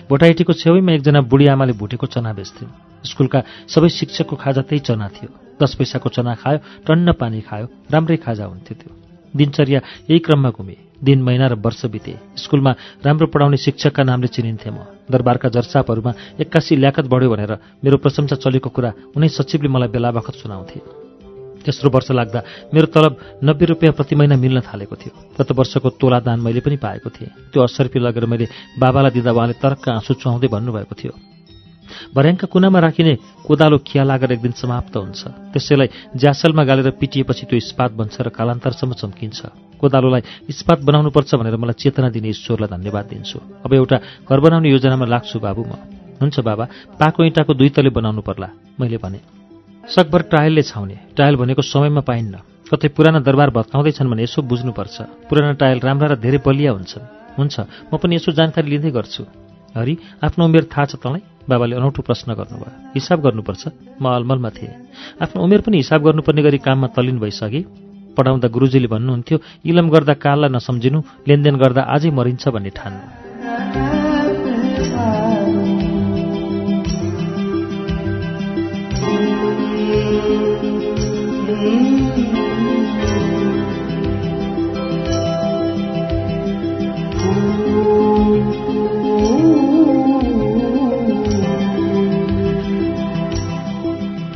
भोटाइटीको छेउमा एकजना बुढी आमाले भुटेको चना बेच्थ्यो। स्कुलका सबै शिक्षकको खाजा त्यही चना थियो। दस पैसाको चना खायो टन्न पानी खायो राम्रै खाजा हुन्थ्यो त्यो। दिनचर्या यही क्रममा घुमे दिन महिना र वर्ष बिते। स्कुलमा राम्रो पढाउने शिक्षकका नामले चिनिन्थेँ म। दरबारका जर्सापहरूमा एक्कासी ल्याकत बढ्यो भनेर मेरो प्रशंसा चलेको कुरा उनै सचिवले मलाई बेला बखत सुनाउँथे। तेस्रो वर्ष लाग्दा मेरो तलब नब्बे रुपियाँ प्रति महिना मिल्न थालेको थियो। गत वर्षको तोला दान मैले पनि पाएको थिएँ। त्यो असर्पी लगेर मैले बाबालाई दिँदा उहाँले तर्क आँसु चुहाउँदै भन्नुभएको थियो। भर्याङका कुनामा राखिने कोदालो खिया लागेर एक दिन समाप्त हुन्छ। त्यसैलाई ज्यासलमा गालेर पिटिएपछि त्यो इस्पात बन्छ र कालान्तरसम्म चम्किन्छ। कोदालोलाई इस्पात बनाउनुपर्छ भनेर मलाई चेतना दिने ईश्वरलाई धन्यवाद दिन्छु। अब एउटा घर बनाउने योजनामा लाग्छु बाबु म। हुन्छ बाबा पाको इँटाको दुई तले बनाउनु पर्ला मैले भने। सकभर टायलले छाउने। टायल भनेको समयमा पाइन्न। कतै पुराना दरबार भत्काउँदैछन् भने यसो बुझ्नुपर्छ। पुराना टायल राम्रा र धेरै बलिया हुन्छन्। हुन्छ म पनि यसो जानकारी लिँदै गर्छु। हरि आफ्नो उमेर थाहा छ तँलाई? बाबाले अनौठो प्रश्न गर्नुभयो। हिसाब गर्नुपर्छ। म अलमलमा थिएँ। आफ्नो उमेर पनि हिसाब गर्नुपर्ने गरी काममा तलिन भइसके। पढाउँदा गुरुजीले भन्नुहुन्थ्यो इलम गर्दा काललाई नसम्झिनु लेनदेन गर्दा आजै मरिन्छ भन्ने ठान्नु।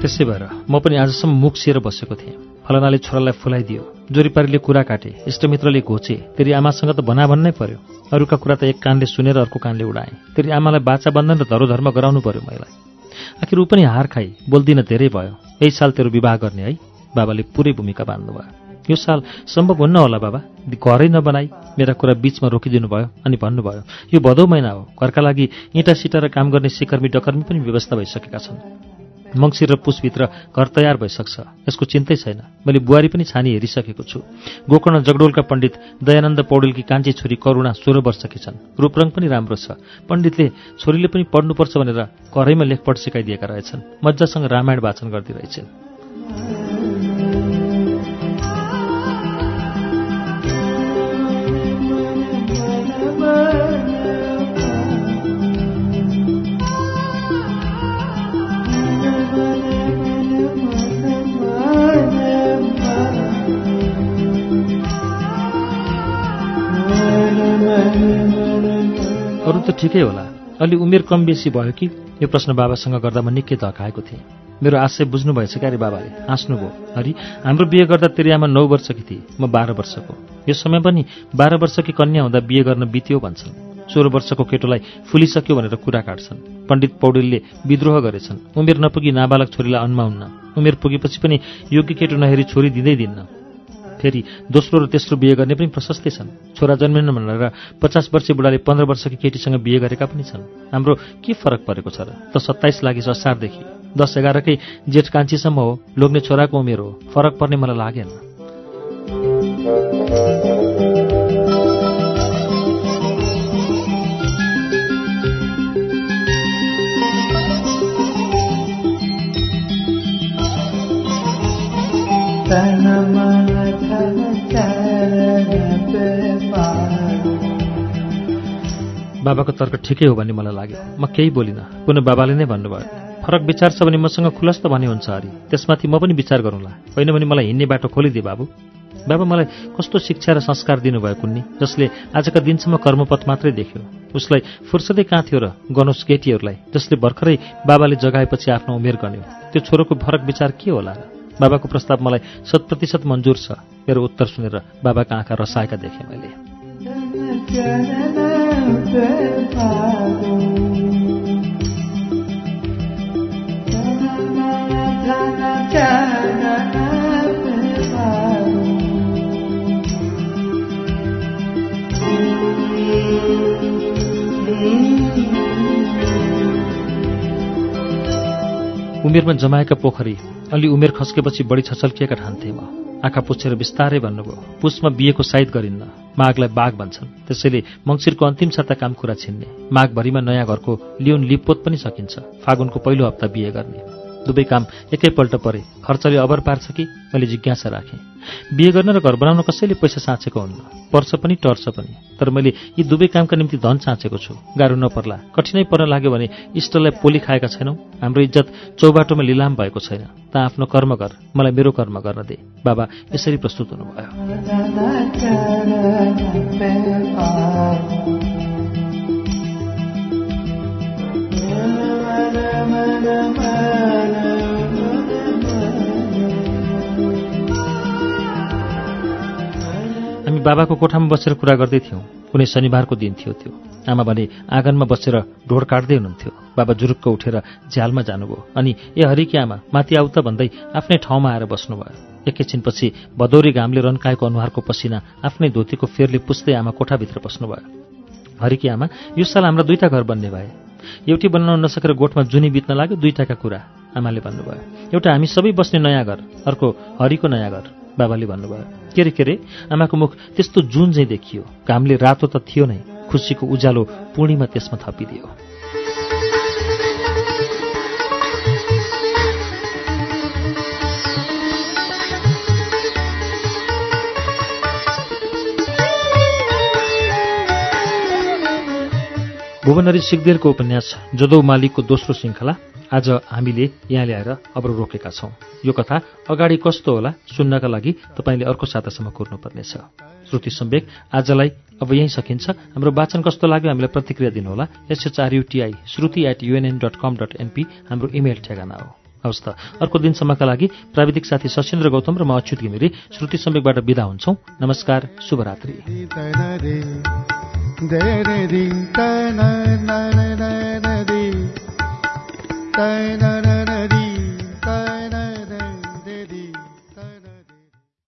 त्यसै भएर म पनि आजसम्म मुख सिएर बसेको थिएँ। फलनाले छोरालाई फुलाइदियो। जोरीपारीले कुरा काटे इष्टमित्रले घोचे तेरि आमासँग त भनाभन्नै पर्यो। अरूका कुरा त एक कानले सुनेर अर्को कानले उडाएँ। तेरि आमालाई बाचा बन्धन र धरोधर्म गराउनु पर्यो मलाई। आखिर ऊ पनि हार खाई बोल्दिन धेरै भयो। यही साल तेरो विवाह गर्ने है बाबाले पुरै भूमिका बाँध्नुभयो। यो साल सम्भव हुन्न होला बाबा। घरै नबनाई मेरा कुरा बीचमा रोकिदिनु भयो अनि भन्नुभयो यो भदौ महिना हो। घरका लागि इँटा सिटा र काम गर्ने सिकर्मी डकर्मी पनि व्यवस्था भइसकेका छन्। मङ्सिर र पुसभित्र घर तयार भइसक्छ। यसको चिन्तै छैन। मैले बुहारी पनि छानी हेरिसकेको छु। गोकर्ण जगडोलका पण्डित दयानन्द पौडेलकी कान्छी छोरी करुणा सोह्र वर्षकी छन्। रूपरङ पनि राम्रो छ। पण्डितले छोरीले पनि पढ्नुपर्छ भनेर घरैमा लेखपढ सिकाइदिएका रहेछन्। मजासँग रामायण वाचन गरिदिइरहेछन् त ठिकै होला। अलि उमेर कम बेसी भयो कि? यो प्रश्न बाबासँग गर्दा म निकै धकाएको थिएँ। मेरो आशय बुझ्नुभएछ क्या अरे बाबाले? हाँस्नुभयो। हरि हाम्रो बिहे गर्दा तेरि आमा नौ वर्षकी थिए। म बाह्र वर्षको। यो समय पनि बाह्र वर्षकी कन्या हुँदा बिहे गर्न बित्यो भन्छन्। सोह्र वर्षको केटोलाई फुलिसक्यो भनेर कुरा काट्छन्। पण्डित पौडेलले विद्रोह गरेछन्। उमेर नपुगी नाबालक छोरीलाई अन्मा हुन्न उमेर पुगेपछि पनि योग्य केटो नहेरी छोरी दिँदै दिन्न। फेरि दोस्रो र तेस्रो बिहे गर्ने पनि प्रशस्तै छन्। छोरा जन्मेन भनेर पचास वर्षीय बुढाले पन्ध्र वर्षकी केटीसँग बिहे गरेका पनि छन्। हाम्रो के फरक परेको छ र? त सत्ताइस लागि असारदेखि। दस एघारकै जेठ कान्छीसम्म हो लोग्ने छोराको उमेर हो। फरक पर्ने मलाई लागेन। बाबाको तर्क ठिकै हो भन्ने मलाई लाग्यो। म केही बोलिनँ। पुनः बाबाले नै भन्नुभयो फरक विचार छ भने मसँग खुलस्त भने हुन्छ अरे त्यसमाथि म पनि विचार गरौँला। होइन भने मलाई हिँड्ने बाटो खोलिदिए बाबु। बाबा मलाई कस्तो शिक्षा र संस्कार दिनुभयो कुन्नी जसले आजका दिनसम्म कर्मपथ मात्रै देख्यो। उसलाई फुर्सदै कहाँ थियो र गणोस् केटीहरूलाई जसले भर्खरै बाबाले जगाएपछि आफ्नो उमेर गण्यो त्यो छोरोको फरक विचार के होला? र बाबाको प्रस्ताव मलाई शत प्रतिशत मन्जुर छ। मेरो उत्तर सुनेर बाबाका आँखा रसाएका देखेँ मैले। उमेरमा जमाएका पोखरी अलि उमेर खस्केपछि बढी छचल्किएका ठान्थे म आँखा पुछेर बिस्तारै भन्नुभयो पुसमा बिहेको साइत गरिन्न। माघलाई बाघ भन्छन्। त्यसैले मङ्सिरको अन्तिम साता काम कुरा छिन्ने। माघभरिमा नयाँ घरको लियोन लिपोत पनि सकिन्छ। फागुनको पहिलो हप्ता बिहे गर्ने। दुवै काम एकैपल्ट परे। खर्चले अबर पार्छ कि? मैले जिज्ञासा राखेँ। बिहे गर्न र घर बनाउन कसैले पैसा साँचेको हुन्न? पर्छ पनि टर्छ पनि। तर मैले यी दुवै कामका निम्ति धन साँचेको छु। गाह्रो नपर्ला। कठिनै पर्न लाग्यो भने इष्टलाई पोली खाएका छैनौ। हाम्रो इज्जत चौबाटोमा लिलाम भएको छैन। त आफ्नो कर्म गर। मलाई मेरो कर्म गर्न दे। बाबा यसरी प्रस्तुत हुनुभयो। हामी बाबाको कोठामा बसेर कुरा गर्दै थियौँ। कुनै शनिबारको दिन थियो त्यो। आमा भने आँगनमा बसेर ढोड काट्दै हुनुहुन्थ्यो। बाबा जुरुक्क उठेर झ्यालमा जानुभयो। अनि ए हरिकी आमा माथि आउ त भन्दै आफ्नै ठाउँमा आएर बस्नुभयो। एकैछिनपछि भदौरी घामले रन्काएको अनुहारको पसिना आफ्नै धोतीको फेरले पुस्दै आमा कोठाभित्र बस्नुभयो हरिकी आमा यो साल हाम्रा दुईटा घर बन्ने भए? एउटै बनाउन नसकेर गोठमा जुनी बित्न लाग्यो दुईटाका कुरा। आमाले भन्नुभयो एउटा हामी सबै बस्ने नयाँ घर अर्को हरिको नयाँ घर। बाबाले भन्नुभयो के रे के रे आमाको मुख त्यस्तो जुन चाहिँ देखियो। घामले रातो त थियो नै खुसीको उज्यालो पूर्णिमा त्यसमा थपिदियो। भुवनरी सिगदेलको उपन्यास जदौ मालिकको दोस्रो श्रृङ्खला आज हामीले यहाँ ल्याएर अब रोकेका छौँ। यो कथा अगाडि कस्तो होला सुन्नका लागि तपाईँले अर्को सातासम्म कुर्नुपर्नेछ। श्रुति सम्वेक आजलाई अब यहीँ सकिन्छ। हाम्रो वाचन कस्तो लाग्यो हामीलाई प्रतिक्रिया दिनुहोला। S H R U T I Shruti at युएनएन dot com dot NP हाम्रो इमेल ठेगाना हो। हवस् त अर्को दिनसम्मका लागि प्राविधिक साथी सशेन्द्र गौतम र म अच्युत घिमिरे श्रुति सम्वेकबाट विदा हुन्छौँ। नमस्कार शुभरात्रि। नदी तेन तै न